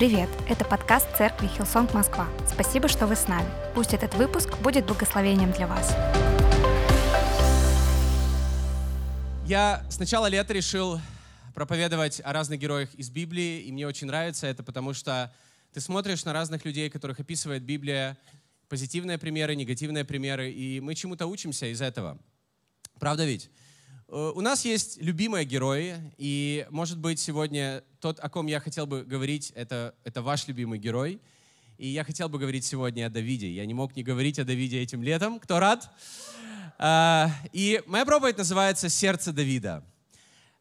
Привет! Это подкаст церкви Hillsong Москва. Спасибо, что вы с нами. Пусть этот выпуск будет благословением для вас. Я с начала лета решил проповедовать о разных героях из Библии, и мне очень нравится это, потому что ты смотришь на разных людей, которых описывает Библия, позитивные примеры, негативные примеры, и мы чему-то учимся из этого. Правда ведь? Э, у нас есть любимые герои, и, может быть, сегодня тот, о ком я хотел бы говорить, это, это ваш любимый герой. И я хотел бы говорить сегодня о Давиде. Я не мог не говорить о Давиде этим летом. Кто рад? А, и моя проповедь называется «Сердце Давида».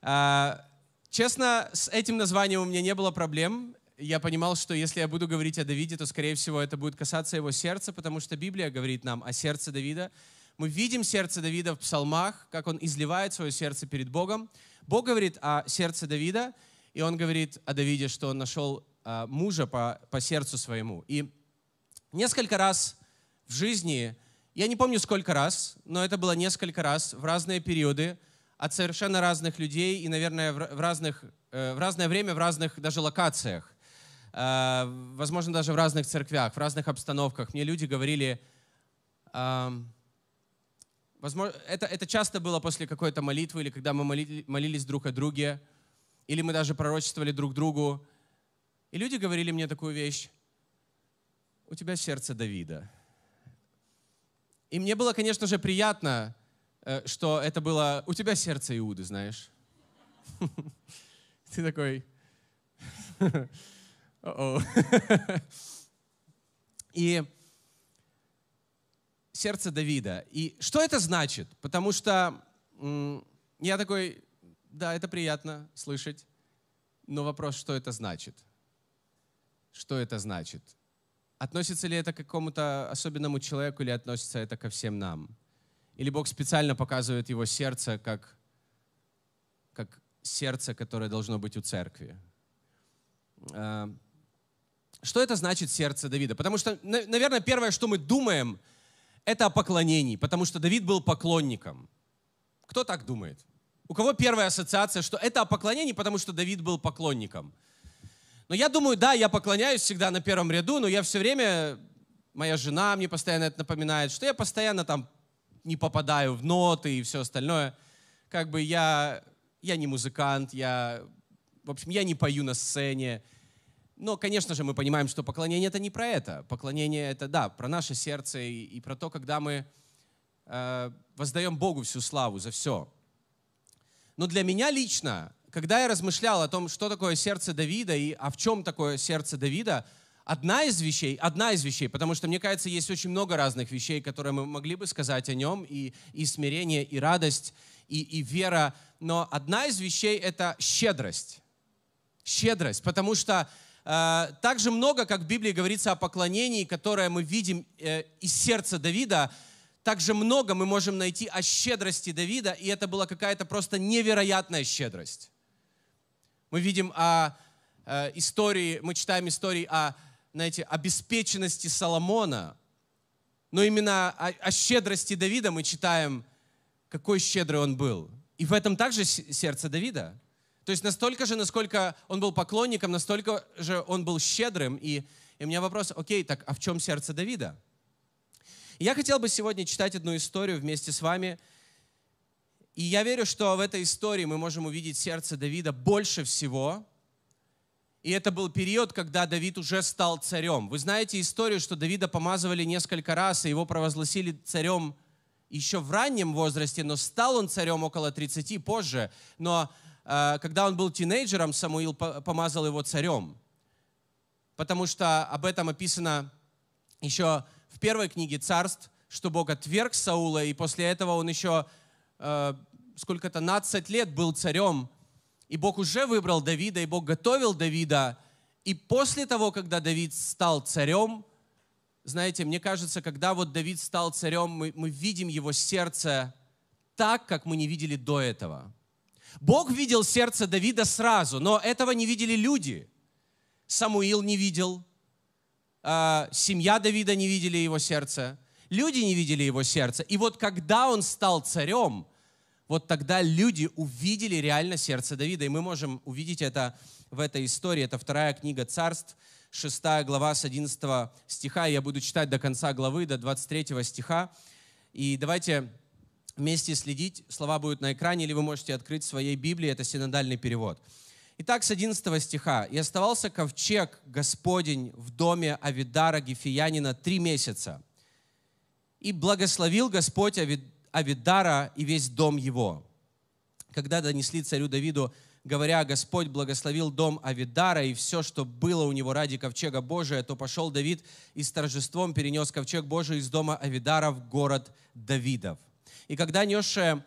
А, честно, с этим названием у меня не было проблем. Я понимал, что если я буду говорить о Давиде, то, скорее всего, это будет касаться его сердца, потому что Библия говорит нам о сердце Давида – мы видим сердце Давида в псалмах, как он изливает свое сердце перед Богом. Бог говорит о сердце Давида, и он говорит о Давиде, что он нашел а, мужа по, по сердцу своему. И несколько раз в жизни, я не помню сколько раз, но это было несколько раз в разные периоды, от совершенно разных людей и, наверное, в, разных, э, в разное время, в разных даже локациях. А, возможно, даже в разных церквях, в разных обстановках. Мне люди говорили, Возможно, это, это часто было после какой-то молитвы, или когда мы молили, молились друг о друге, или мы даже пророчествовали друг другу. И люди говорили мне такую вещь. У тебя сердце Давида. И мне было, конечно же, приятно, э, что это было у тебя сердце Иуды, знаешь. Ты такой... И сердце Давида. И что это значит? Потому что я такой, да, это приятно слышать, но вопрос, что это значит? Что это значит? Относится ли это к какому-то особенному человеку или относится это ко всем нам? Или Бог специально показывает его сердце как, как сердце, которое должно быть у церкви? А, что это значит сердце Давида? Потому что, наверное, первое, что мы думаем – это о поклонении, потому что Давид был поклонником. Кто так думает? У кого первая ассоциация, что это о поклонении, потому что Давид был поклонником? Но я думаю, да, я поклоняюсь всегда на первом ряду, но я все время, моя жена мне постоянно это напоминает, что я постоянно там не попадаю в ноты и все остальное. Как бы я, я не музыкант, я, в общем, я не пою на сцене, но, конечно же, мы понимаем, что поклонение это не про это. Поклонение это, да, про наше сердце и, и про то, когда мы э, воздаем Богу всю славу за все. Но для меня лично, когда я размышлял о том, что такое сердце Давида и а в чем такое сердце Давида, одна из вещей, одна из вещей, потому что, мне кажется, есть очень много разных вещей, которые мы могли бы сказать о нем, и, и смирение, и радость, и, и вера, но одна из вещей — это щедрость. Щедрость, потому что также много, как в Библии говорится о поклонении, которое мы видим э, из сердца Давида, также много мы можем найти о щедрости Давида, и это была какая-то просто невероятная щедрость. Мы видим о э, истории, мы читаем истории о, знаете, обеспеченности Соломона, но именно о, о щедрости Давида мы читаем, какой щедрый он был. И в этом также сердце Давида. То есть настолько же, насколько он был поклонником, настолько же он был щедрым. И, и у меня вопрос, окей, так а в чем сердце Давида? я хотел бы сегодня читать одну историю вместе с вами. И я верю, что в этой истории мы можем увидеть сердце Давида больше всего. И это был период, когда Давид уже стал царем. Вы знаете историю, что Давида помазывали несколько раз, и его провозгласили царем еще в раннем возрасте, но стал он царем около 30 позже. Но когда он был тинейджером, Самуил помазал его царем. Потому что об этом описано еще в первой книге царств, что Бог отверг Саула, и после этого он еще э, сколько-то 15 лет был царем. И Бог уже выбрал Давида, и Бог готовил Давида. И после того, когда Давид стал царем, знаете, мне кажется, когда вот Давид стал царем, мы, мы видим его сердце так, как мы не видели до этого. Бог видел сердце Давида сразу, но этого не видели люди. Самуил не видел, а, семья Давида не видели его сердце, люди не видели его сердце. И вот когда он стал царем, вот тогда люди увидели реально сердце Давида. И мы можем увидеть это в этой истории. Это вторая книга царств, 6 глава с 11 стиха. Я буду читать до конца главы, до 23 стиха. И давайте вместе следить. Слова будут на экране, или вы можете открыть в своей Библии. Это синодальный перевод. Итак, с 11 стиха. «И оставался ковчег Господень в доме Авидара Гефиянина три месяца. И благословил Господь Авидара и весь дом его». Когда донесли царю Давиду говоря, Господь благословил дом Авидара и все, что было у него ради ковчега Божия, то пошел Давид и с торжеством перенес ковчег Божий из дома Авидара в город Давидов. И когда несшие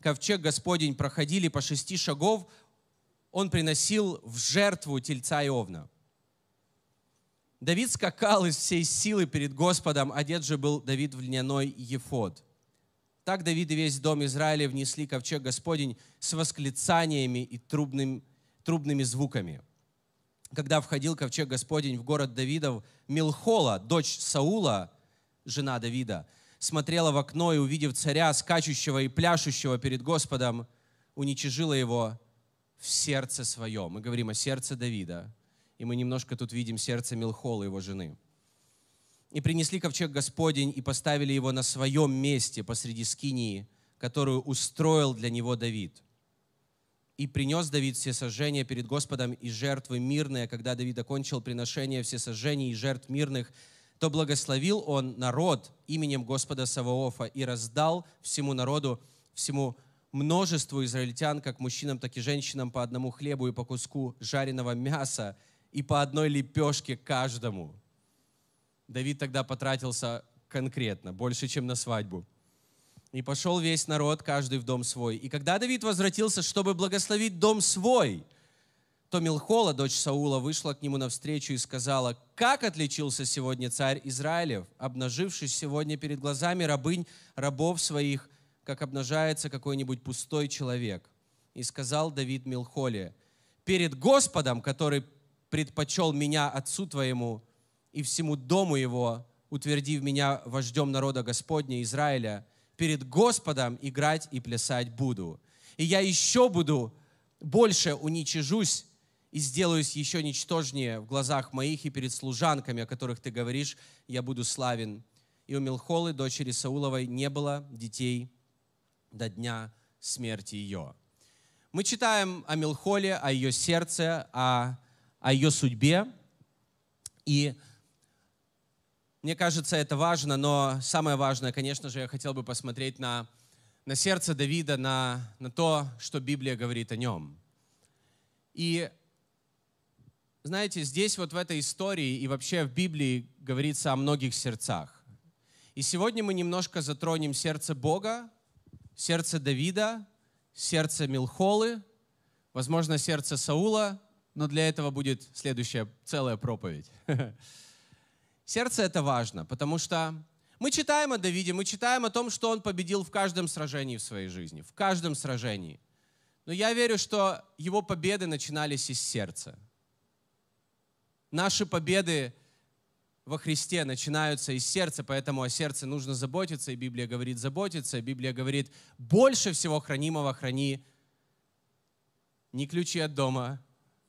ковчег Господень проходили по шести шагов, он приносил в жертву тельца и овна. Давид скакал из всей силы перед Господом, одет же был Давид в льняной ефод – так Давид и весь дом Израиля внесли ковчег Господень с восклицаниями и трубным, трубными звуками. Когда входил ковчег Господень в город Давидов, Милхола, дочь Саула, жена Давида, смотрела в окно и, увидев царя, скачущего и пляшущего перед Господом, уничижила его в сердце своем. Мы говорим о сердце Давида, и мы немножко тут видим сердце Милхола, его жены – и принесли ковчег Господень и поставили его на своем месте посреди скинии, которую устроил для него Давид. И принес Давид все сожжения перед Господом и жертвы мирные. Когда Давид окончил приношение все сожжений и жертв мирных, то благословил он народ именем Господа Саваофа и раздал всему народу, всему множеству израильтян, как мужчинам, так и женщинам, по одному хлебу и по куску жареного мяса и по одной лепешке каждому. Давид тогда потратился конкретно, больше, чем на свадьбу. И пошел весь народ, каждый в дом свой. И когда Давид возвратился, чтобы благословить дом свой, то Милхола, дочь Саула, вышла к нему навстречу и сказала, «Как отличился сегодня царь Израилев, обнажившись сегодня перед глазами рабынь, рабов своих, как обнажается какой-нибудь пустой человек?» И сказал Давид Милхоле, «Перед Господом, который предпочел меня отцу твоему, и всему дому его, утвердив меня вождем народа Господня Израиля, перед Господом играть и плясать буду. И я еще буду больше уничижусь и сделаюсь еще ничтожнее в глазах моих и перед служанками, о которых ты говоришь, я буду славен. И у Милхолы, дочери Сауловой, не было детей до дня смерти ее. Мы читаем о Милхоле, о ее сердце, о, о ее судьбе. И мне кажется, это важно, но самое важное, конечно же, я хотел бы посмотреть на, на сердце Давида, на, на то, что Библия говорит о нем. И знаете, здесь вот в этой истории и вообще в Библии говорится о многих сердцах. И сегодня мы немножко затронем сердце Бога, сердце Давида, сердце Милхолы, возможно, сердце Саула, но для этого будет следующая целая проповедь. Сердце это важно, потому что мы читаем о Давиде, мы читаем о том, что он победил в каждом сражении в своей жизни, в каждом сражении. Но я верю, что его победы начинались из сердца. Наши победы во Христе начинаются из сердца, поэтому о сердце нужно заботиться, и Библия говорит заботиться, Библия говорит больше всего хранимого храни не ключи от дома,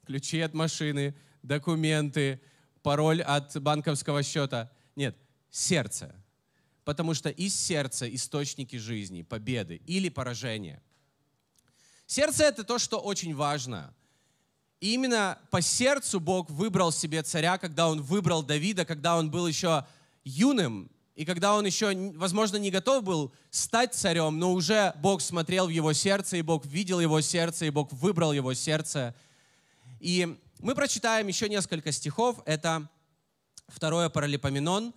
ключи от машины, документы, пароль от банковского счета. Нет, сердце. Потому что из сердца источники жизни, победы или поражения. Сердце — это то, что очень важно. Именно по сердцу Бог выбрал себе царя, когда Он выбрал Давида, когда он был еще юным, и когда он еще, возможно, не готов был стать царем, но уже Бог смотрел в его сердце, и Бог видел его сердце, и Бог выбрал его сердце. И мы прочитаем еще несколько стихов. Это второе Паралипоменон,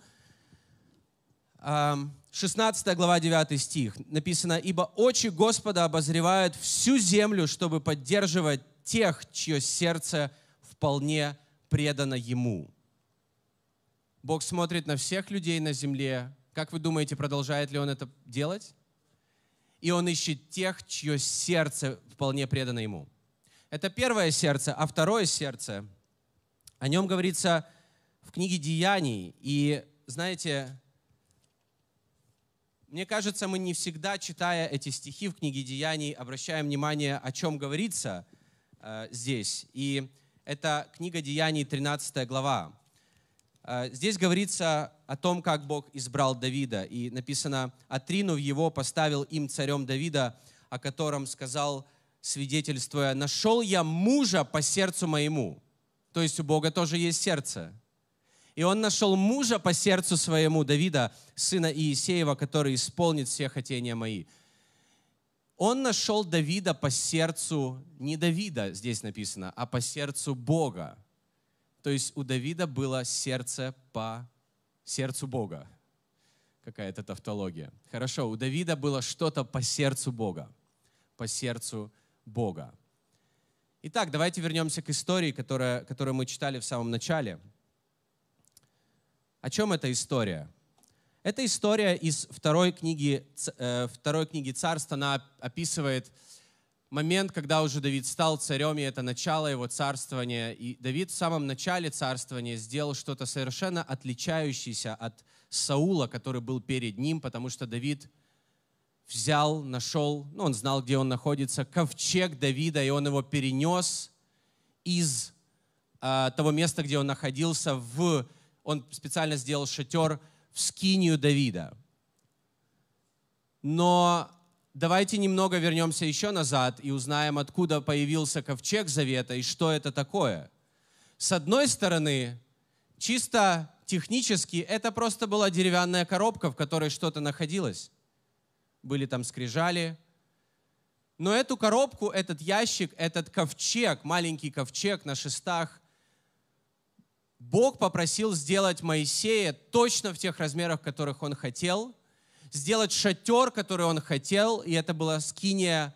16 глава, 9 стих. Написано, «Ибо очи Господа обозревают всю землю, чтобы поддерживать тех, чье сердце вполне предано Ему». Бог смотрит на всех людей на земле. Как вы думаете, продолжает ли Он это делать? И Он ищет тех, чье сердце вполне предано Ему. Это первое сердце, а второе сердце, о нем говорится в книге Деяний. И знаете, мне кажется, мы не всегда, читая эти стихи в книге Деяний, обращаем внимание, о чем говорится э, здесь. И это книга Деяний, 13 глава. Э, здесь говорится о том, как Бог избрал Давида. И написано, отринув его, поставил им царем Давида, о котором сказал, свидетельствуя, «Нашел я мужа по сердцу моему». То есть у Бога тоже есть сердце. И он нашел мужа по сердцу своему, Давида, сына Иисеева, который исполнит все хотения мои. Он нашел Давида по сердцу, не Давида здесь написано, а по сердцу Бога. То есть у Давида было сердце по сердцу Бога. Какая-то тавтология. Хорошо, у Давида было что-то по сердцу Бога. По сердцу Бога. Итак, давайте вернемся к истории, которая, которую мы читали в самом начале. О чем эта история? Эта история из второй книги, э, второй книги царств, она описывает момент, когда уже Давид стал царем, и это начало его царствования. И Давид в самом начале царствования сделал что-то совершенно отличающееся от Саула, который был перед ним, потому что Давид взял, нашел, ну, он знал, где он находится, ковчег Давида, и он его перенес из э, того места, где он находился, в, он специально сделал шатер в скинию Давида. Но давайте немного вернемся еще назад и узнаем, откуда появился ковчег Завета и что это такое. С одной стороны, чисто технически, это просто была деревянная коробка, в которой что-то находилось. Были там скрижали. Но эту коробку, этот ящик, этот ковчег, маленький ковчег на шестах, Бог попросил сделать Моисея точно в тех размерах, которых он хотел – сделать шатер, который он хотел, и это была скиния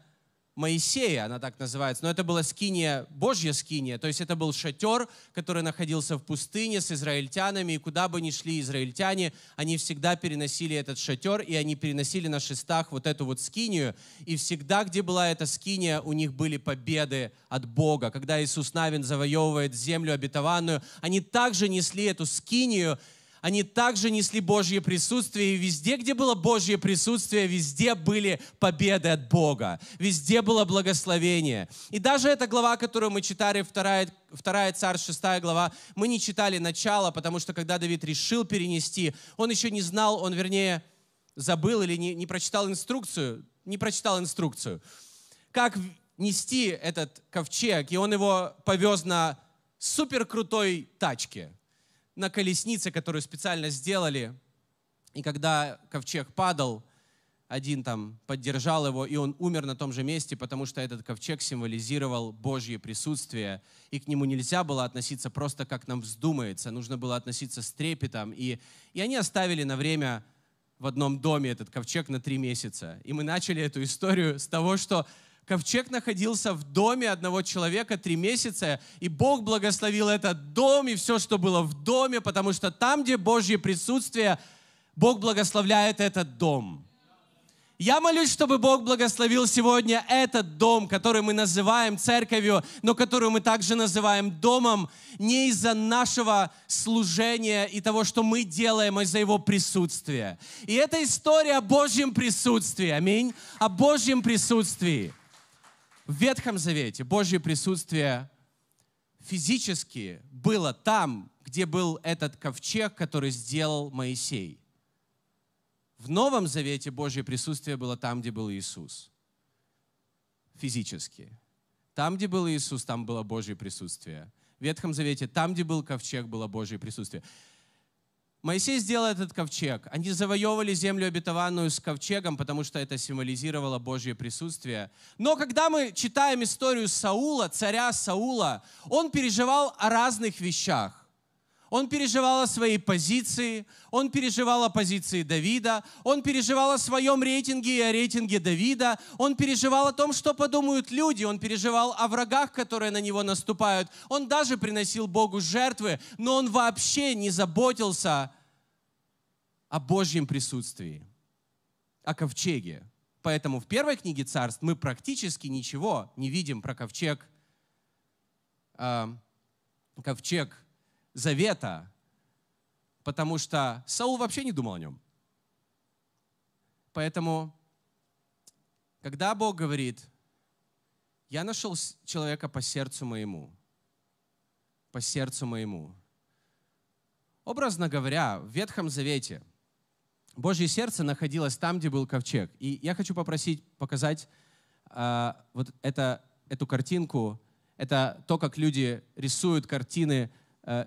Моисея, она так называется, но это была скиния, Божья скиния, то есть это был шатер, который находился в пустыне с израильтянами, и куда бы ни шли израильтяне, они всегда переносили этот шатер, и они переносили на шестах вот эту вот скинию, и всегда, где была эта скиния, у них были победы от Бога. Когда Иисус Навин завоевывает землю обетованную, они также несли эту скинию, они также несли Божье присутствие, и везде, где было Божье присутствие, везде были победы от Бога, везде было благословение. И даже эта глава, которую мы читали, вторая, вторая царь, шестая глава, мы не читали начало, потому что когда Давид решил перенести, он еще не знал, он, вернее, забыл или не, не прочитал инструкцию, не прочитал инструкцию, как нести этот ковчег, и он его повез на супер крутой тачке – на колеснице, которую специально сделали. И когда ковчег падал, один там поддержал его, и он умер на том же месте, потому что этот ковчег символизировал Божье присутствие, и к нему нельзя было относиться просто как нам вздумается, нужно было относиться с трепетом. И, и они оставили на время в одном доме этот ковчег на три месяца. И мы начали эту историю с того, что Ковчег находился в доме одного человека три месяца, и Бог благословил этот дом и все, что было в доме, потому что там, где Божье присутствие, Бог благословляет этот дом. Я молюсь, чтобы Бог благословил сегодня этот дом, который мы называем церковью, но который мы также называем домом не из-за нашего служения и того, что мы делаем, а из-за Его присутствия. И это история о Божьем присутствии. Аминь. О Божьем присутствии. В Ветхом Завете Божье присутствие физически было там, где был этот ковчег, который сделал Моисей. В Новом Завете Божье присутствие было там, где был Иисус. Физически. Там, где был Иисус, там было Божье присутствие. В Ветхом Завете, там, где был ковчег, было Божье присутствие. Моисей сделал этот ковчег. Они завоевывали землю обетованную с ковчегом, потому что это символизировало Божье присутствие. Но когда мы читаем историю Саула, царя Саула, он переживал о разных вещах. Он переживал о своей позиции, он переживал о позиции Давида, он переживал о своем рейтинге и о рейтинге Давида, он переживал о том, что подумают люди, он переживал о врагах, которые на него наступают. Он даже приносил Богу жертвы, но он вообще не заботился о Божьем присутствии, о ковчеге. Поэтому в первой книге царств мы практически ничего не видим про ковчег, э, ковчег завета, потому что Саул вообще не думал о нем. Поэтому, когда Бог говорит, я нашел человека по сердцу моему, по сердцу моему. Образно говоря, в Ветхом Завете Божье сердце находилось там, где был ковчег. И я хочу попросить показать э, вот это, эту картинку. Это то, как люди рисуют картины,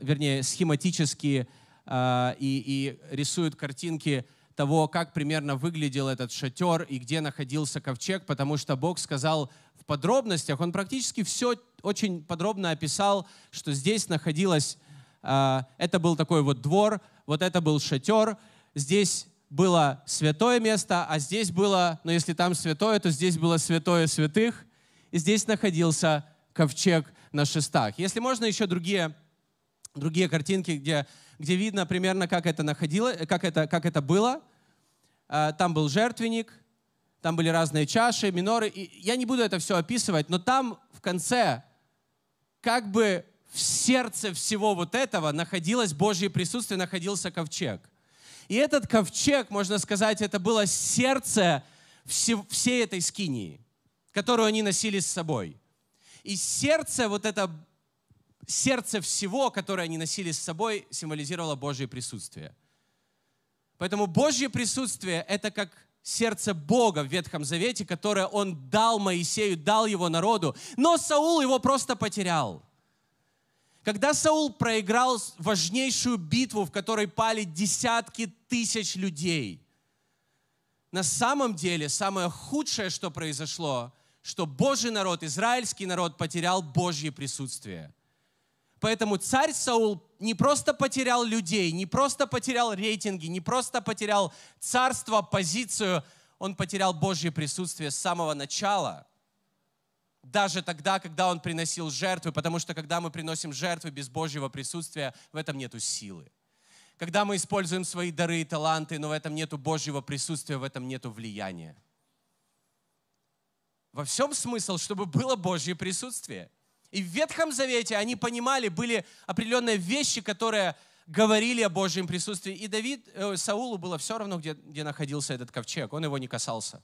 вернее, схематически э, и, и рисуют картинки того, как примерно выглядел этот шатер и где находился ковчег, потому что Бог сказал в подробностях, Он практически все очень подробно описал, что здесь находилось, э, это был такой вот двор, вот это был шатер, здесь было святое место, а здесь было, ну если там святое, то здесь было святое святых, и здесь находился ковчег на шестах. Если можно еще другие, другие картинки, где где видно примерно, как это находилось, как это, как это было. А, там был жертвенник, там были разные чаши, миноры. И я не буду это все описывать, но там в конце, как бы в сердце всего вот этого находилось Божье присутствие, находился ковчег. И этот ковчег, можно сказать, это было сердце всей этой скинии, которую они носили с собой. И сердце, вот это сердце всего, которое они носили с собой, символизировало Божье присутствие. Поэтому Божье присутствие — это как сердце Бога в Ветхом Завете, которое Он дал Моисею, дал его народу. Но Саул его просто потерял. Когда Саул проиграл важнейшую битву, в которой пали десятки тысяч людей, на самом деле самое худшее, что произошло, что Божий народ, израильский народ потерял Божье присутствие – Поэтому царь Саул не просто потерял людей, не просто потерял рейтинги, не просто потерял царство, позицию, он потерял Божье присутствие с самого начала. Даже тогда, когда он приносил жертвы, потому что когда мы приносим жертвы без Божьего присутствия, в этом нету силы. Когда мы используем свои дары и таланты, но в этом нету Божьего присутствия, в этом нету влияния. Во всем смысл, чтобы было Божье присутствие – и в Ветхом Завете они понимали, были определенные вещи, которые говорили о Божьем присутствии. И Давид, э, Саулу было все равно, где, где находился этот ковчег. Он его не касался.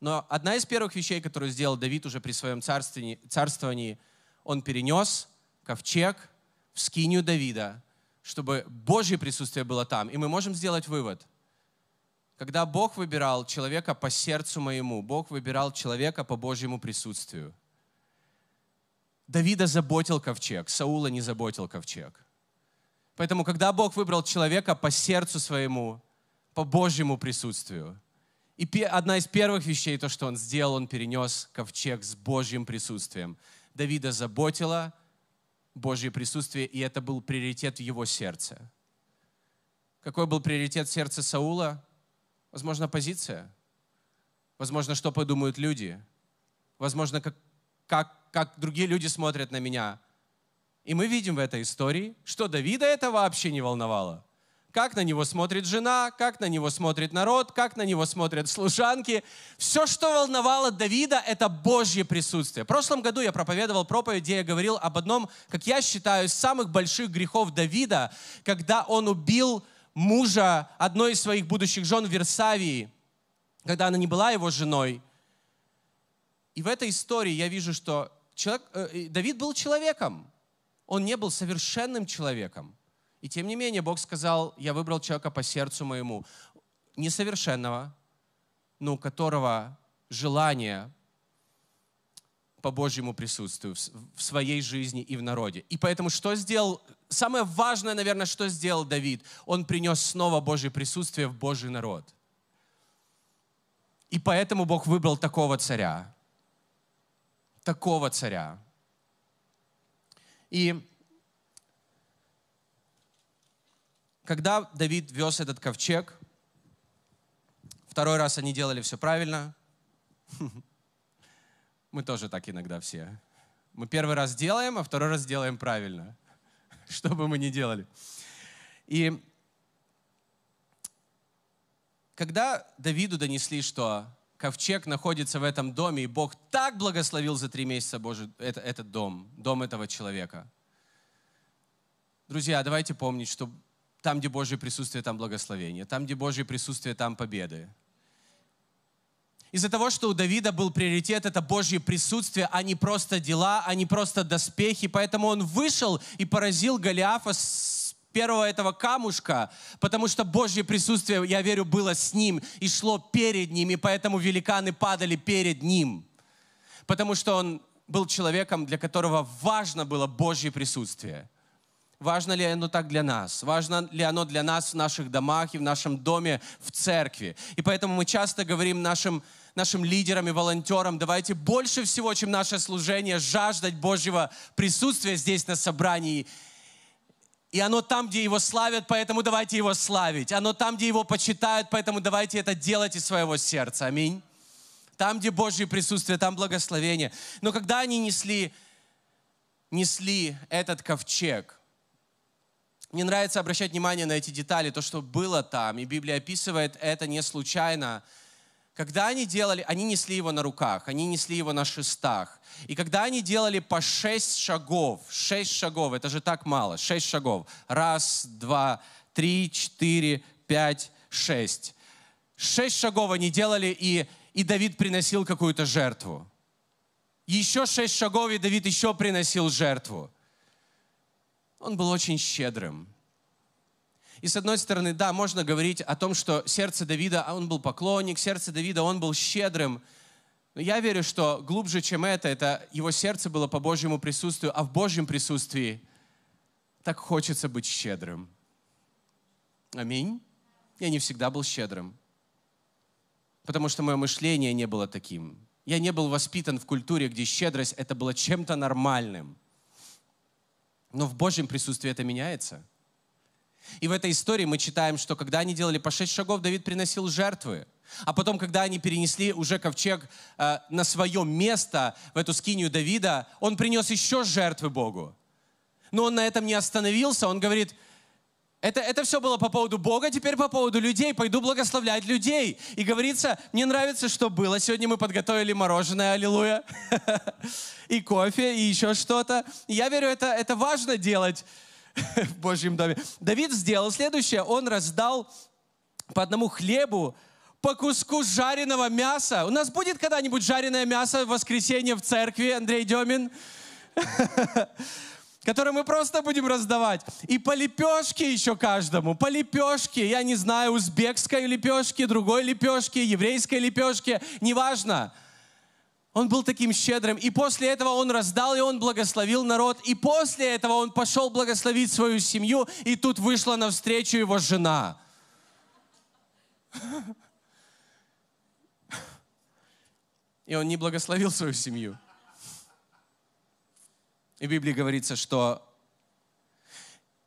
Но одна из первых вещей, которую сделал Давид уже при своем царствовании, царствовании он перенес ковчег в скинию Давида, чтобы Божье присутствие было там. И мы можем сделать вывод. Когда Бог выбирал человека по сердцу моему, Бог выбирал человека по Божьему присутствию – Давида заботил ковчег, Саула не заботил ковчег. Поэтому, когда Бог выбрал человека по сердцу своему, по Божьему присутствию, и одна из первых вещей, то, что он сделал, он перенес ковчег с Божьим присутствием. Давида заботило Божье присутствие, и это был приоритет в его сердце. Какой был приоритет сердца Саула? Возможно, позиция. Возможно, что подумают люди. Возможно, как, как как другие люди смотрят на меня. И мы видим в этой истории, что Давида это вообще не волновало. Как на него смотрит жена, как на него смотрит народ, как на него смотрят служанки. Все, что волновало Давида, это Божье присутствие. В прошлом году я проповедовал проповедь, где я говорил об одном, как я считаю, самых больших грехов Давида, когда он убил мужа одной из своих будущих жен в Версавии, когда она не была его женой. И в этой истории я вижу, что человек, э, Давид был человеком. Он не был совершенным человеком. И тем не менее Бог сказал, я выбрал человека по сердцу моему. Несовершенного, но у которого желание по Божьему присутствию в своей жизни и в народе. И поэтому что сделал? Самое важное, наверное, что сделал Давид? Он принес снова Божье присутствие в Божий народ. И поэтому Бог выбрал такого царя такого царя. И когда Давид вез этот ковчег, второй раз они делали все правильно. Мы тоже так иногда все. Мы первый раз делаем, а второй раз делаем правильно. Что бы мы ни делали. И когда Давиду донесли, что ковчег находится в этом доме, и Бог так благословил за три месяца Божий, это, этот дом, дом этого человека. Друзья, давайте помнить, что Там, где Божье присутствие, там благословение. Там, где Божье присутствие, там победы. Из-за того, что у Давида был приоритет, это Божье присутствие, а не просто дела, а не просто доспехи. Поэтому он вышел и поразил Голиафа с первого этого камушка, потому что Божье присутствие, я верю, было с ним и шло перед ним, и поэтому великаны падали перед ним. Потому что он был человеком, для которого важно было Божье присутствие. Важно ли оно так для нас? Важно ли оно для нас в наших домах и в нашем доме, в церкви? И поэтому мы часто говорим нашим, нашим лидерам и волонтерам, давайте больше всего, чем наше служение, жаждать Божьего присутствия здесь на собрании. И оно там, где его славят, поэтому давайте его славить. Оно там, где его почитают, поэтому давайте это делать из своего сердца. Аминь. Там, где Божье присутствие, там благословение. Но когда они несли, несли этот ковчег, мне нравится обращать внимание на эти детали, то, что было там. И Библия описывает это не случайно. Когда они делали, они несли его на руках, они несли его на шестах. И когда они делали по шесть шагов, шесть шагов, это же так мало, шесть шагов. Раз, два, три, четыре, пять, шесть. Шесть шагов они делали, и, и Давид приносил какую-то жертву. Еще шесть шагов, и Давид еще приносил жертву он был очень щедрым. И с одной стороны, да, можно говорить о том, что сердце Давида, а он был поклонник, сердце Давида, он был щедрым. Но я верю, что глубже, чем это, это его сердце было по Божьему присутствию, а в Божьем присутствии так хочется быть щедрым. Аминь. Я не всегда был щедрым, потому что мое мышление не было таким. Я не был воспитан в культуре, где щедрость это было чем-то нормальным – но в Божьем присутствии это меняется. И в этой истории мы читаем, что когда они делали по шесть шагов, Давид приносил жертвы. А потом, когда они перенесли уже ковчег э, на свое место, в эту скинию Давида, он принес еще жертвы Богу. Но он на этом не остановился. Он говорит, это, это все было по поводу Бога, теперь по поводу людей. Пойду благословлять людей. И говорится, мне нравится, что было. Сегодня мы подготовили мороженое, аллилуйя, и кофе, и еще что-то. Я верю, это, это важно делать в Божьем доме. Давид сделал следующее. Он раздал по одному хлебу, по куску жареного мяса. У нас будет когда-нибудь жареное мясо в воскресенье в церкви, Андрей Демин? которые мы просто будем раздавать. И по лепешке еще каждому, по лепешке, я не знаю, узбекской лепешки, другой лепешки, еврейской лепешки, неважно. Он был таким щедрым. И после этого он раздал, и он благословил народ. И после этого он пошел благословить свою семью, и тут вышла навстречу его жена. И он не благословил свою семью. И в Библии говорится, что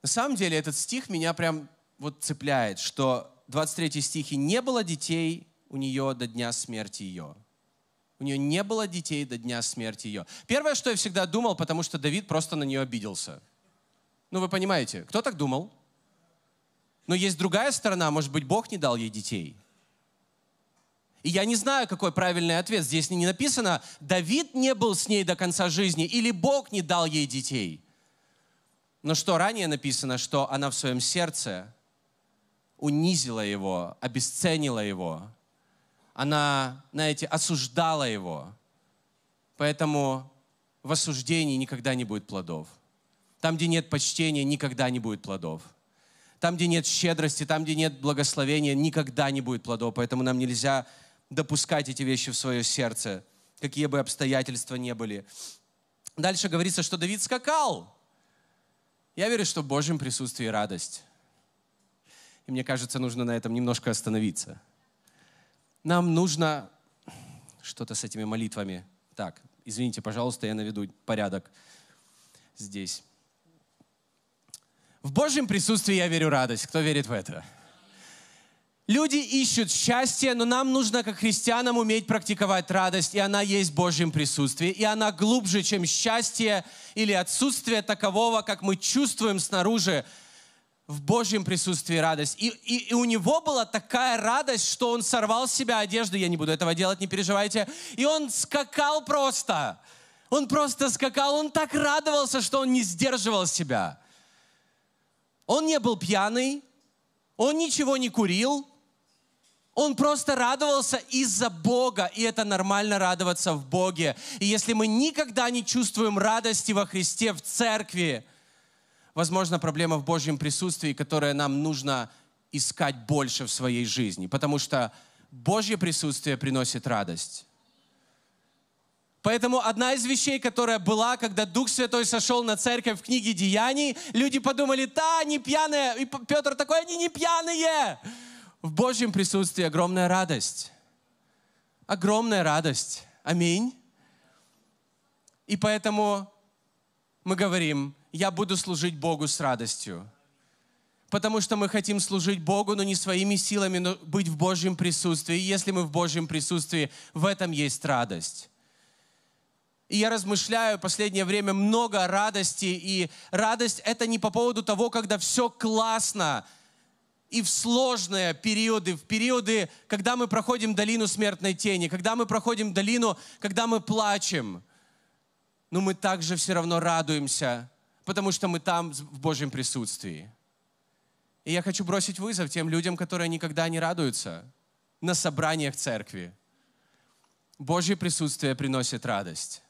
на самом деле этот стих меня прям вот цепляет, что 23 стихе не было детей у нее до дня смерти ее. У нее не было детей до дня смерти ее. Первое, что я всегда думал, потому что Давид просто на нее обиделся. Ну, вы понимаете, кто так думал? Но есть другая сторона, может быть, Бог не дал ей детей. И я не знаю, какой правильный ответ. Здесь не написано, Давид не был с ней до конца жизни или Бог не дал ей детей. Но что ранее написано, что она в своем сердце унизила его, обесценила его. Она, знаете, осуждала его. Поэтому в осуждении никогда не будет плодов. Там, где нет почтения, никогда не будет плодов. Там, где нет щедрости, там, где нет благословения, никогда не будет плодов. Поэтому нам нельзя допускать эти вещи в свое сердце, какие бы обстоятельства ни были. Дальше говорится, что Давид скакал. Я верю, что в Божьем присутствии радость. И мне кажется, нужно на этом немножко остановиться. Нам нужно что-то с этими молитвами. Так, извините, пожалуйста, я наведу порядок здесь. В Божьем присутствии я верю радость. Кто верит в это? Люди ищут счастье, но нам нужно, как христианам, уметь практиковать радость, и она есть в Божьем присутствии, и она глубже, чем счастье или отсутствие такового, как мы чувствуем снаружи, в Божьем присутствии радость. И, и, и у него была такая радость, что он сорвал с себя одежду, я не буду этого делать, не переживайте, и он скакал просто. Он просто скакал, он так радовался, что он не сдерживал себя. Он не был пьяный, он ничего не курил, он просто радовался из-за Бога, и это нормально радоваться в Боге. И если мы никогда не чувствуем радости во Христе, в церкви, возможно, проблема в Божьем присутствии, которое нам нужно искать больше в своей жизни, потому что Божье присутствие приносит радость. Поэтому одна из вещей, которая была, когда Дух Святой сошел на церковь в книге Деяний, люди подумали, да, они пьяные. И Петр такой, они не пьяные. В Божьем присутствии огромная радость. Огромная радость. Аминь. И поэтому мы говорим, я буду служить Богу с радостью. Потому что мы хотим служить Богу, но не своими силами, но быть в Божьем присутствии. И если мы в Божьем присутствии, в этом есть радость. И я размышляю в последнее время много радости. И радость это не по поводу того, когда все классно, и в сложные периоды, в периоды, когда мы проходим долину смертной тени, когда мы проходим долину, когда мы плачем, но мы также все равно радуемся, потому что мы там в Божьем присутствии. И я хочу бросить вызов тем людям, которые никогда не радуются на собраниях церкви. Божье присутствие приносит радость.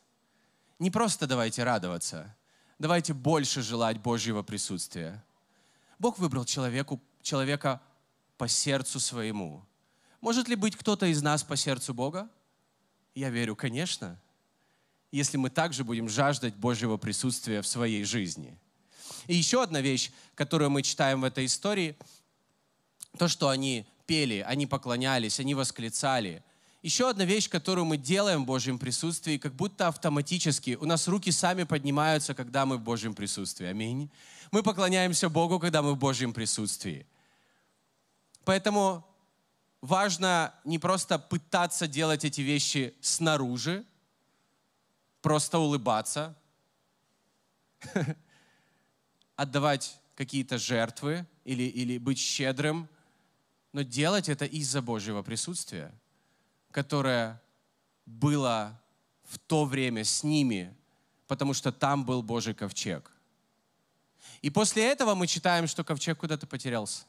Не просто давайте радоваться, давайте больше желать Божьего присутствия. Бог выбрал человеку человека по сердцу своему. Может ли быть кто-то из нас по сердцу Бога? Я верю, конечно, если мы также будем жаждать Божьего присутствия в своей жизни. И еще одна вещь, которую мы читаем в этой истории, то, что они пели, они поклонялись, они восклицали. Еще одна вещь, которую мы делаем в Божьем присутствии, как будто автоматически. У нас руки сами поднимаются, когда мы в Божьем присутствии. Аминь. Мы поклоняемся Богу, когда мы в Божьем присутствии. Поэтому важно не просто пытаться делать эти вещи снаружи, просто улыбаться, отдавать какие-то жертвы или, или быть щедрым, но делать это из-за Божьего присутствия, которое было в то время с ними, потому что там был Божий ковчег. И после этого мы читаем, что ковчег куда-то потерялся.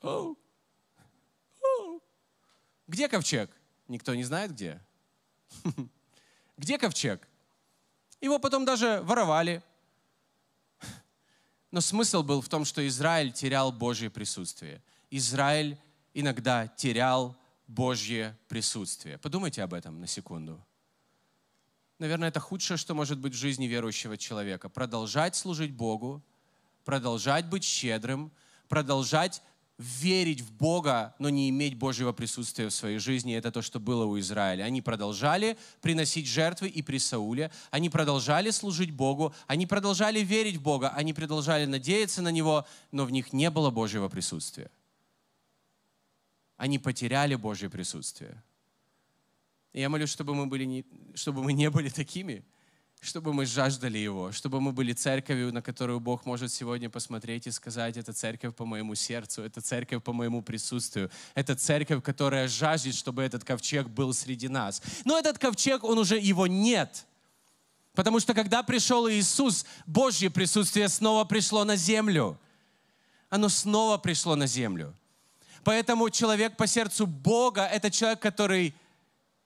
Оу. Где ковчег? Никто не знает где. Где ковчег? Его потом даже воровали. Но смысл был в том, что Израиль терял Божье присутствие. Израиль иногда терял Божье присутствие. Подумайте об этом на секунду. Наверное, это худшее, что может быть в жизни верующего человека. Продолжать служить Богу, продолжать быть щедрым, продолжать верить в Бога, но не иметь Божьего присутствия в своей жизни. Это то, что было у Израиля. Они продолжали приносить жертвы и при Сауле. Они продолжали служить Богу. Они продолжали верить в Бога. Они продолжали надеяться на Него, но в них не было Божьего присутствия. Они потеряли Божье присутствие. И я молюсь, чтобы мы, были не, чтобы мы не были такими, чтобы мы жаждали Его, чтобы мы были церковью, на которую Бог может сегодня посмотреть и сказать, это церковь по моему сердцу, это церковь по моему присутствию, это церковь, которая жаждет, чтобы этот ковчег был среди нас. Но этот ковчег, он уже, его нет. Потому что когда пришел Иисус, Божье присутствие снова пришло на землю. Оно снова пришло на землю. Поэтому человек по сердцу Бога – это человек, который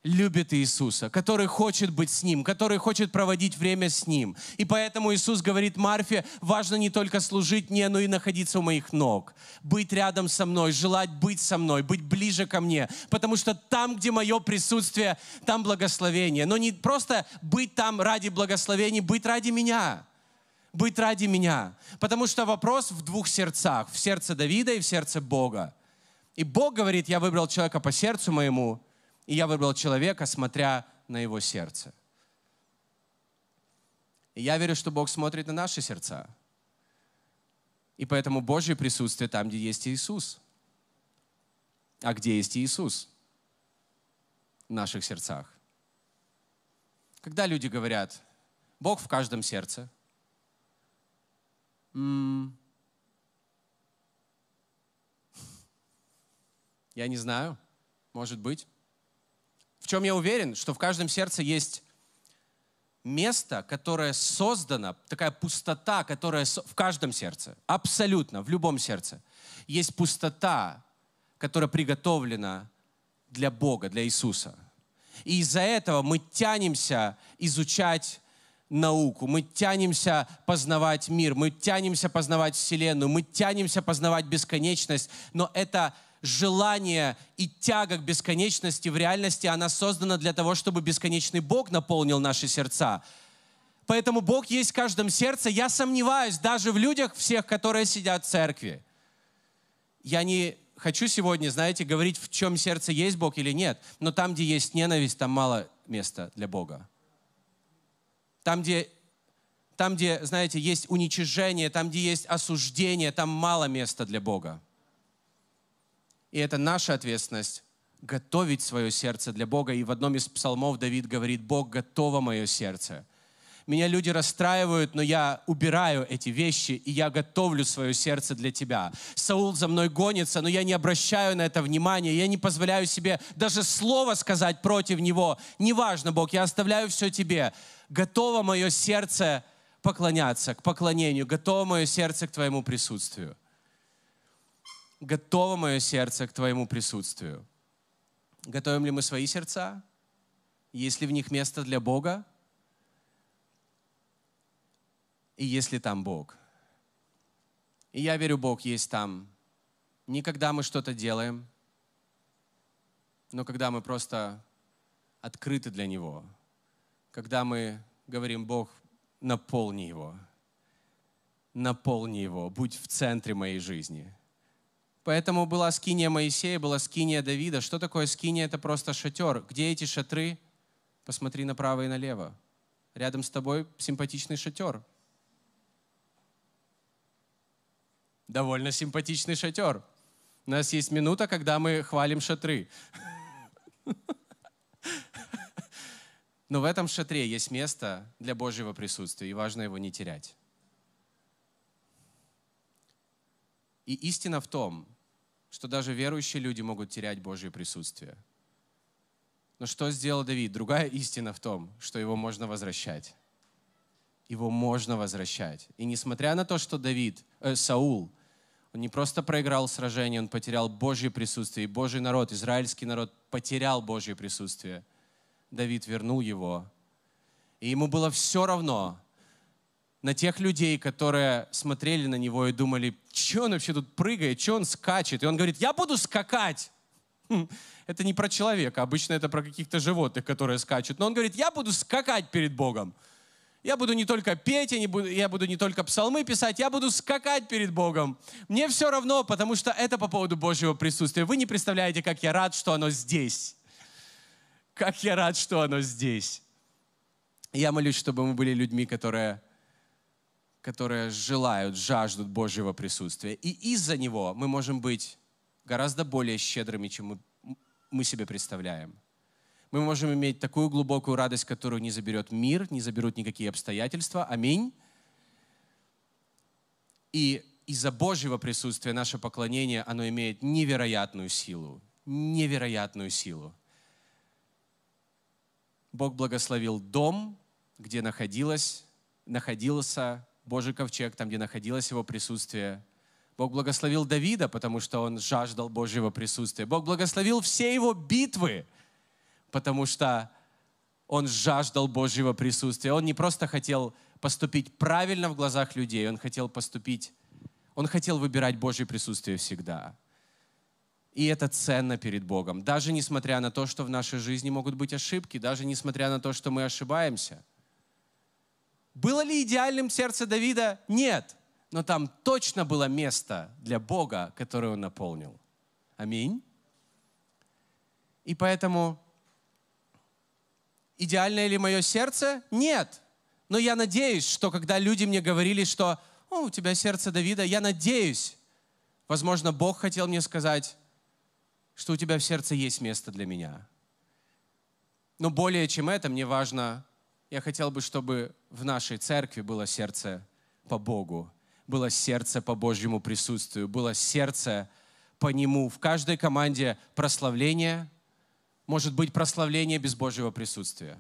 любит Иисуса, который хочет быть с Ним, который хочет проводить время с Ним. И поэтому Иисус говорит Марфе, важно не только служить мне, но и находиться у моих ног, быть рядом со мной, желать быть со мной, быть ближе ко мне, потому что там, где мое присутствие, там благословение. Но не просто быть там ради благословений, быть ради меня быть ради меня. Потому что вопрос в двух сердцах. В сердце Давида и в сердце Бога. И Бог говорит, я выбрал человека по сердцу моему, и я выбрал человека, смотря на его сердце. И я верю, что Бог смотрит на наши сердца. И поэтому Божье присутствие там, где есть Иисус. А где есть Иисус? В наших сердцах. Когда люди говорят, Бог в каждом сердце, м-м, я не знаю, может быть. Чем я уверен, что в каждом сердце есть место, которое создано, такая пустота, которая в каждом сердце, абсолютно, в любом сердце. Есть пустота, которая приготовлена для Бога, для Иисуса. И из-за этого мы тянемся изучать науку, мы тянемся познавать мир, мы тянемся познавать Вселенную, мы тянемся познавать бесконечность, но это желание и тяга к бесконечности в реальности, она создана для того, чтобы бесконечный Бог наполнил наши сердца. Поэтому Бог есть в каждом сердце. Я сомневаюсь даже в людях всех, которые сидят в церкви. Я не хочу сегодня, знаете, говорить, в чем сердце есть Бог или нет, но там, где есть ненависть, там мало места для Бога. Там, где, там, где, знаете, есть уничижение, там, где есть осуждение, там мало места для Бога. И это наша ответственность готовить свое сердце для Бога. И в одном из псалмов Давид говорит, Бог, готово мое сердце. Меня люди расстраивают, но я убираю эти вещи, и я готовлю свое сердце для Тебя. Саул за мной гонится, но я не обращаю на это внимания, я не позволяю себе даже слово сказать против него. Неважно, Бог, я оставляю все Тебе. Готово мое сердце поклоняться, к поклонению, готово мое сердце к Твоему присутствию готово мое сердце к Твоему присутствию. Готовим ли мы свои сердца? Есть ли в них место для Бога? И есть ли там Бог? И я верю, Бог есть там. Не когда мы что-то делаем, но когда мы просто открыты для Него. Когда мы говорим, Бог, наполни Его. Наполни Его. Будь в центре моей жизни. Поэтому была скиния Моисея, была скиния Давида. Что такое скиния? Это просто шатер. Где эти шатры? Посмотри направо и налево. Рядом с тобой симпатичный шатер. Довольно симпатичный шатер. У нас есть минута, когда мы хвалим шатры. Но в этом шатре есть место для Божьего присутствия, и важно его не терять. И истина в том, что даже верующие люди могут терять Божье присутствие. Но что сделал Давид? Другая истина в том, что его можно возвращать. Его можно возвращать. И несмотря на то, что Давид, э, Саул, он не просто проиграл сражение, он потерял Божье присутствие. И Божий народ, израильский народ потерял Божье присутствие. Давид вернул его. И ему было все равно, на тех людей, которые смотрели на него и думали, что он вообще тут прыгает, что он скачет. И он говорит, я буду скакать. Хм, это не про человека, обычно это про каких-то животных, которые скачут. Но он говорит, я буду скакать перед Богом. Я буду не только петь, я, не буду, я буду не только псалмы писать, я буду скакать перед Богом. Мне все равно, потому что это по поводу Божьего присутствия. Вы не представляете, как я рад, что оно здесь. Как я рад, что оно здесь. Я молюсь, чтобы мы были людьми, которые которые желают, жаждут Божьего присутствия. И из-за него мы можем быть гораздо более щедрыми, чем мы, мы себе представляем. Мы можем иметь такую глубокую радость, которую не заберет мир, не заберут никакие обстоятельства. Аминь. И из-за Божьего присутствия наше поклонение, оно имеет невероятную силу. Невероятную силу. Бог благословил дом, где находилась, находился Божий ковчег, там, где находилось его присутствие. Бог благословил Давида, потому что он жаждал Божьего присутствия. Бог благословил все его битвы, потому что он жаждал Божьего присутствия. Он не просто хотел поступить правильно в глазах людей, он хотел поступить, он хотел выбирать Божье присутствие всегда. И это ценно перед Богом. Даже несмотря на то, что в нашей жизни могут быть ошибки, даже несмотря на то, что мы ошибаемся – было ли идеальным сердце Давида? Нет. Но там точно было место для Бога, которое он наполнил. Аминь. И поэтому идеальное ли мое сердце? Нет. Но я надеюсь, что когда люди мне говорили, что О, у тебя сердце Давида, я надеюсь, возможно, Бог хотел мне сказать, что у тебя в сердце есть место для меня. Но более чем это, мне важно я хотел бы, чтобы в нашей церкви было сердце по Богу, было сердце по Божьему присутствию, было сердце по Нему. В каждой команде прославление, может быть прославление без Божьего присутствия.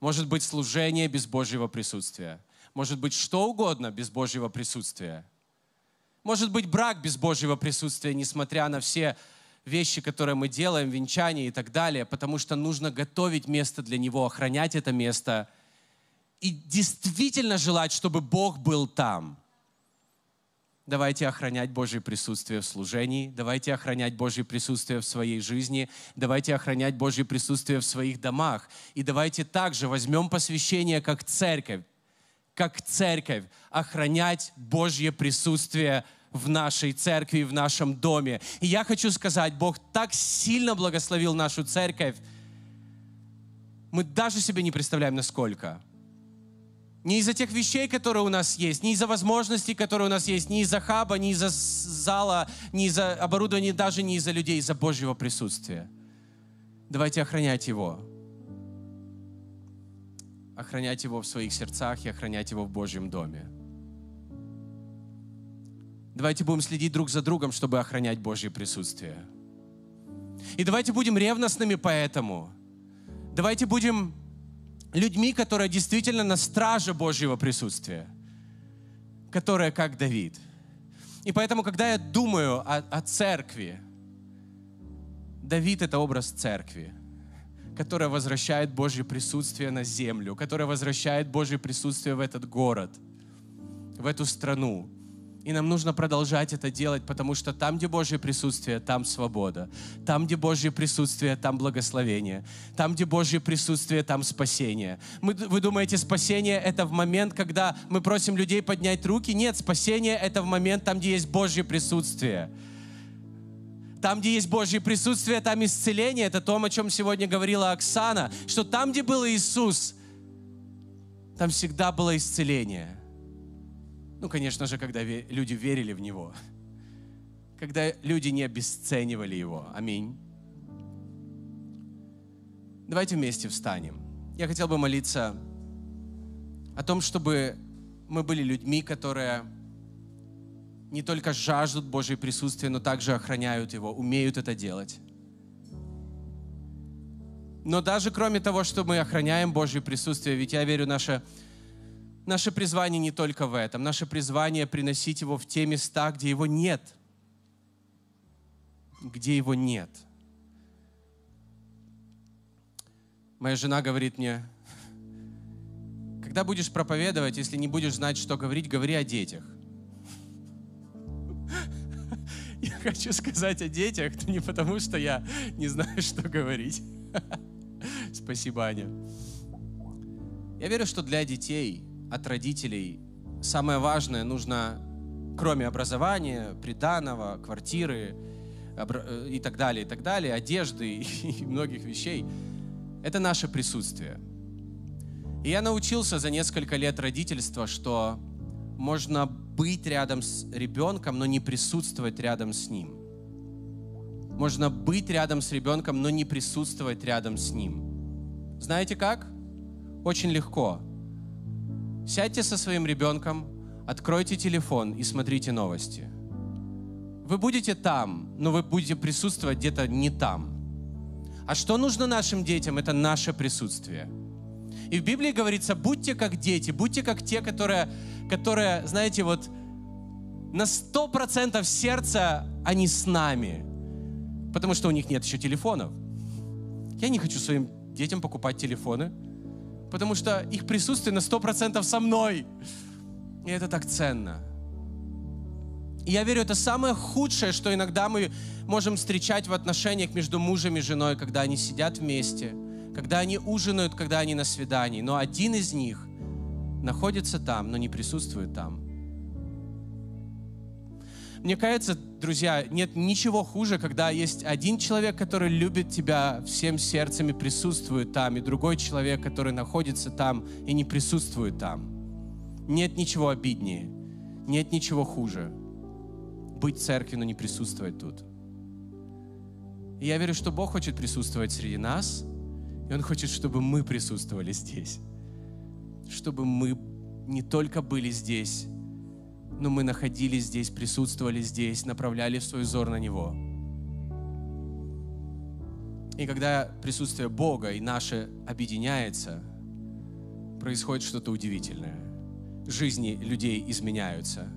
Может быть служение без Божьего присутствия. Может быть что угодно без Божьего присутствия. Может быть брак без Божьего присутствия, несмотря на все вещи, которые мы делаем, венчание и так далее, потому что нужно готовить место для него, охранять это место и действительно желать, чтобы Бог был там. Давайте охранять Божье присутствие в служении, давайте охранять Божье присутствие в своей жизни, давайте охранять Божье присутствие в своих домах. И давайте также возьмем посвящение как церковь, как церковь, охранять Божье присутствие в нашей церкви, в нашем доме. И я хочу сказать, Бог так сильно благословил нашу церковь, мы даже себе не представляем, насколько. Не из-за тех вещей, которые у нас есть, не из-за возможностей, которые у нас есть, не из-за хаба, не из-за зала, не из-за оборудования, даже не из-за людей, из-за Божьего присутствия. Давайте охранять Его. Охранять Его в своих сердцах и охранять Его в Божьем доме. Давайте будем следить друг за другом, чтобы охранять Божье присутствие. И давайте будем ревностными поэтому. Давайте будем людьми, которые действительно на страже Божьего присутствия, которые как Давид. И поэтому, когда я думаю о, о церкви, Давид — это образ церкви, которая возвращает Божье присутствие на землю, которая возвращает Божье присутствие в этот город, в эту страну, и нам нужно продолжать это делать, потому что там, где Божье присутствие, там свобода. Там, где Божье присутствие, там благословение. Там, где Божье присутствие, там спасение. Мы, вы думаете, спасение — это в момент, когда мы просим людей поднять руки? Нет, спасение — это в момент там, где есть Божье присутствие. Там, где есть Божье присутствие, там исцеление. Это то, о чем сегодня говорила Оксана, что там, где был Иисус, там всегда было исцеление. Ну, конечно же, когда люди верили в Него. Когда люди не обесценивали Его. Аминь. Давайте вместе встанем. Я хотел бы молиться о том, чтобы мы были людьми, которые не только жаждут Божьего присутствия, но также охраняют Его, умеют это делать. Но даже кроме того, что мы охраняем Божье присутствие, ведь я верю, наша Наше призвание не только в этом. Наше призвание приносить его в те места, где его нет. Где его нет. Моя жена говорит мне, когда будешь проповедовать, если не будешь знать, что говорить, говори о детях. Я хочу сказать о детях, но не потому, что я не знаю, что говорить. Спасибо, Аня. Я верю, что для детей от родителей самое важное нужно, кроме образования, приданого, квартиры э, и так далее, и так далее, одежды и многих вещей, это наше присутствие. И я научился за несколько лет родительства, что можно быть рядом с ребенком, но не присутствовать рядом с ним. Можно быть рядом с ребенком, но не присутствовать рядом с ним. Знаете как? Очень легко. Сядьте со своим ребенком, откройте телефон и смотрите новости. Вы будете там, но вы будете присутствовать где-то не там. А что нужно нашим детям? Это наше присутствие. И в Библии говорится, будьте как дети, будьте как те, которые, которые знаете, вот на сто процентов сердца они с нами, потому что у них нет еще телефонов. Я не хочу своим детям покупать телефоны, потому что их присутствие на 100% со мной. И это так ценно. И я верю, это самое худшее, что иногда мы можем встречать в отношениях между мужем и женой, когда они сидят вместе, когда они ужинают, когда они на свидании. Но один из них находится там, но не присутствует там. Мне кажется, друзья, нет ничего хуже, когда есть один человек, который любит тебя всем сердцем и присутствует там, и другой человек, который находится там и не присутствует там. Нет ничего обиднее, нет ничего хуже. Быть в церкви, но не присутствовать тут. И я верю, что Бог хочет присутствовать среди нас, и Он хочет, чтобы мы присутствовали здесь. Чтобы мы не только были здесь, но мы находились здесь, присутствовали здесь, направляли свой взор на Него. И когда присутствие Бога и наше объединяется, происходит что-то удивительное. Жизни людей изменяются.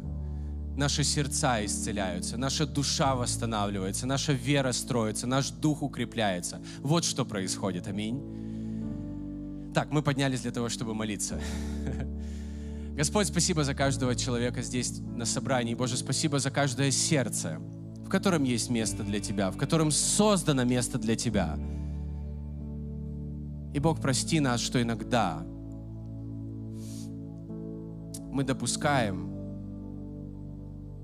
Наши сердца исцеляются, наша душа восстанавливается, наша вера строится, наш дух укрепляется. Вот что происходит. Аминь. Так, мы поднялись для того, чтобы молиться. Господь, спасибо за каждого человека здесь на собрании. Боже, спасибо за каждое сердце, в котором есть место для Тебя, в котором создано место для Тебя. И Бог, прости нас, что иногда мы допускаем,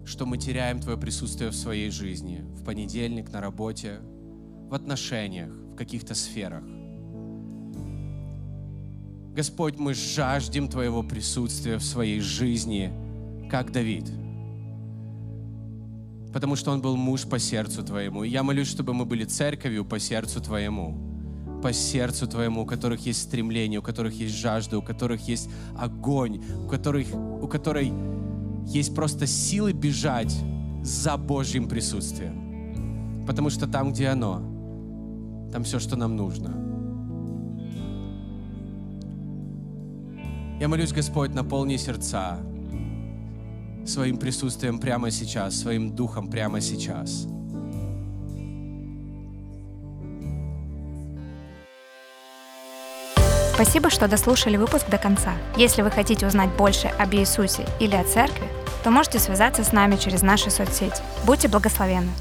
что мы теряем Твое присутствие в своей жизни, в понедельник, на работе, в отношениях, в каких-то сферах. Господь, мы жаждем Твоего присутствия в своей жизни, как Давид. Потому что он был муж по сердцу Твоему. И я молюсь, чтобы мы были церковью по сердцу Твоему. По сердцу Твоему, у которых есть стремление, у которых есть жажда, у которых есть огонь, у, которых, у которой есть просто силы бежать за Божьим присутствием. Потому что там, где оно, там все, что нам нужно – Я молюсь, Господь, наполни сердца своим присутствием прямо сейчас, своим духом прямо сейчас. Спасибо, что дослушали выпуск до конца. Если вы хотите узнать больше об Иисусе или о церкви, то можете связаться с нами через наши соцсети. Будьте благословенны!